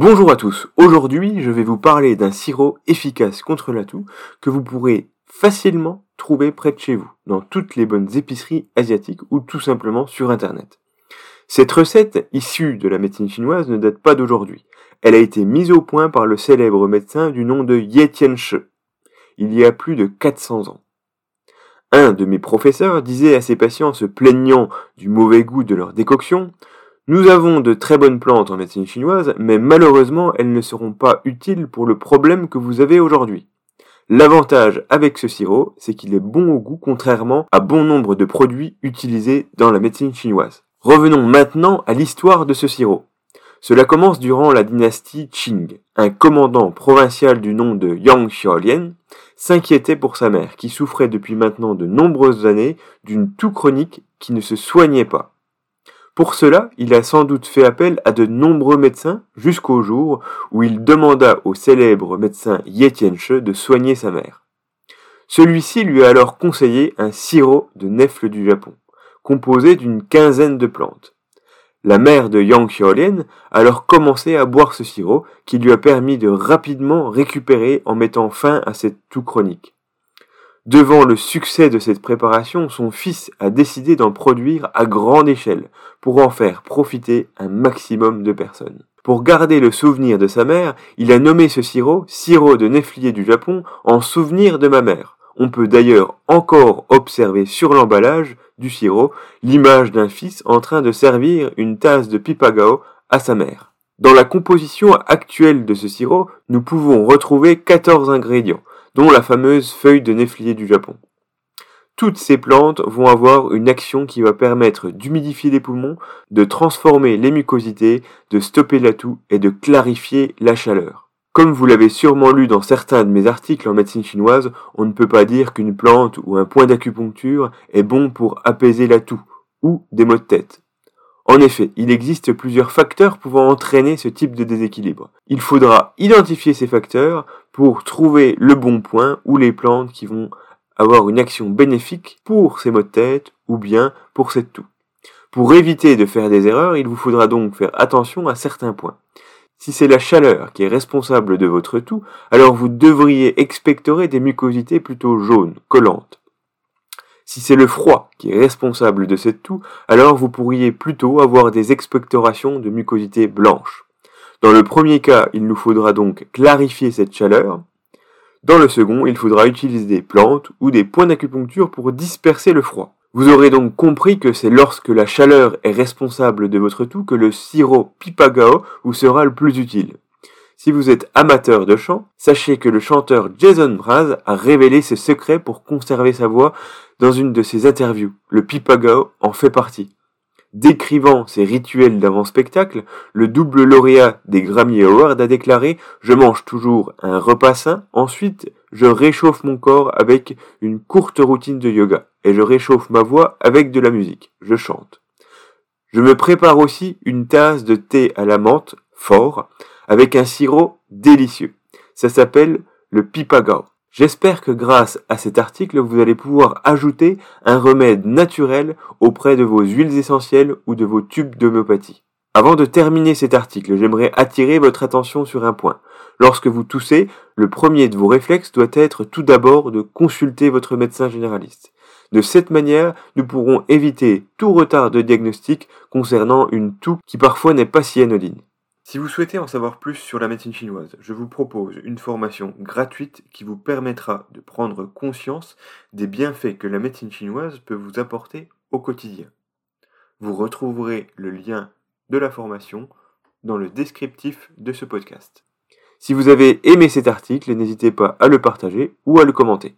Bonjour à tous, aujourd'hui je vais vous parler d'un sirop efficace contre la toux que vous pourrez facilement trouver près de chez vous, dans toutes les bonnes épiceries asiatiques ou tout simplement sur internet. Cette recette, issue de la médecine chinoise, ne date pas d'aujourd'hui. Elle a été mise au point par le célèbre médecin du nom de Ye Tianshi, il y a plus de 400 ans. Un de mes professeurs disait à ses patients se plaignant du mauvais goût de leur décoction, nous avons de très bonnes plantes en médecine chinoise, mais malheureusement elles ne seront pas utiles pour le problème que vous avez aujourd'hui. L'avantage avec ce sirop, c'est qu'il est bon au goût contrairement à bon nombre de produits utilisés dans la médecine chinoise. Revenons maintenant à l'histoire de ce sirop. Cela commence durant la dynastie Qing. Un commandant provincial du nom de Yang Xiaolian s'inquiétait pour sa mère, qui souffrait depuis maintenant de nombreuses années d'une toux chronique qui ne se soignait pas. Pour cela, il a sans doute fait appel à de nombreux médecins jusqu'au jour où il demanda au célèbre médecin Ye Tianche de soigner sa mère. Celui-ci lui a alors conseillé un sirop de nèfles du Japon, composé d'une quinzaine de plantes. La mère de Yang Xiaolian a alors commencé à boire ce sirop qui lui a permis de rapidement récupérer en mettant fin à cette toux chronique. Devant le succès de cette préparation, son fils a décidé d'en produire à grande échelle pour en faire profiter un maximum de personnes. Pour garder le souvenir de sa mère, il a nommé ce sirop sirop de néflier du Japon en souvenir de ma mère. On peut d'ailleurs encore observer sur l'emballage du sirop l'image d'un fils en train de servir une tasse de pipagao à sa mère. Dans la composition actuelle de ce sirop, nous pouvons retrouver 14 ingrédients, dont la fameuse feuille de néflier du Japon. Toutes ces plantes vont avoir une action qui va permettre d'humidifier les poumons, de transformer les mucosités, de stopper la toux et de clarifier la chaleur. Comme vous l'avez sûrement lu dans certains de mes articles en médecine chinoise, on ne peut pas dire qu'une plante ou un point d'acupuncture est bon pour apaiser la toux ou des maux de tête. En effet, il existe plusieurs facteurs pouvant entraîner ce type de déséquilibre. Il faudra identifier ces facteurs pour trouver le bon point ou les plantes qui vont avoir une action bénéfique pour ces maux de tête ou bien pour cette toux. Pour éviter de faire des erreurs, il vous faudra donc faire attention à certains points. Si c'est la chaleur qui est responsable de votre toux, alors vous devriez expectorer des mucosités plutôt jaunes, collantes. Si c'est le froid qui est responsable de cette toux, alors vous pourriez plutôt avoir des expectorations de mucosité blanche. Dans le premier cas, il nous faudra donc clarifier cette chaleur. Dans le second, il faudra utiliser des plantes ou des points d'acupuncture pour disperser le froid. Vous aurez donc compris que c'est lorsque la chaleur est responsable de votre toux que le sirop Pipagao vous sera le plus utile. Si vous êtes amateur de chant, sachez que le chanteur Jason Mraz a révélé ses secrets pour conserver sa voix dans une de ses interviews. Le Pipagao en fait partie. Décrivant ses rituels d'avant-spectacle, le double lauréat des Grammy Awards a déclaré Je mange toujours un repas sain, ensuite je réchauffe mon corps avec une courte routine de yoga, et je réchauffe ma voix avec de la musique, je chante. Je me prépare aussi une tasse de thé à la menthe, fort, avec un sirop délicieux. Ça s'appelle le pipagao. J'espère que grâce à cet article, vous allez pouvoir ajouter un remède naturel auprès de vos huiles essentielles ou de vos tubes d'homéopathie. Avant de terminer cet article, j'aimerais attirer votre attention sur un point. Lorsque vous toussez, le premier de vos réflexes doit être tout d'abord de consulter votre médecin généraliste. De cette manière, nous pourrons éviter tout retard de diagnostic concernant une toux qui parfois n'est pas si anodine. Si vous souhaitez en savoir plus sur la médecine chinoise, je vous propose une formation gratuite qui vous permettra de prendre conscience des bienfaits que la médecine chinoise peut vous apporter au quotidien. Vous retrouverez le lien de la formation dans le descriptif de ce podcast. Si vous avez aimé cet article, n'hésitez pas à le partager ou à le commenter.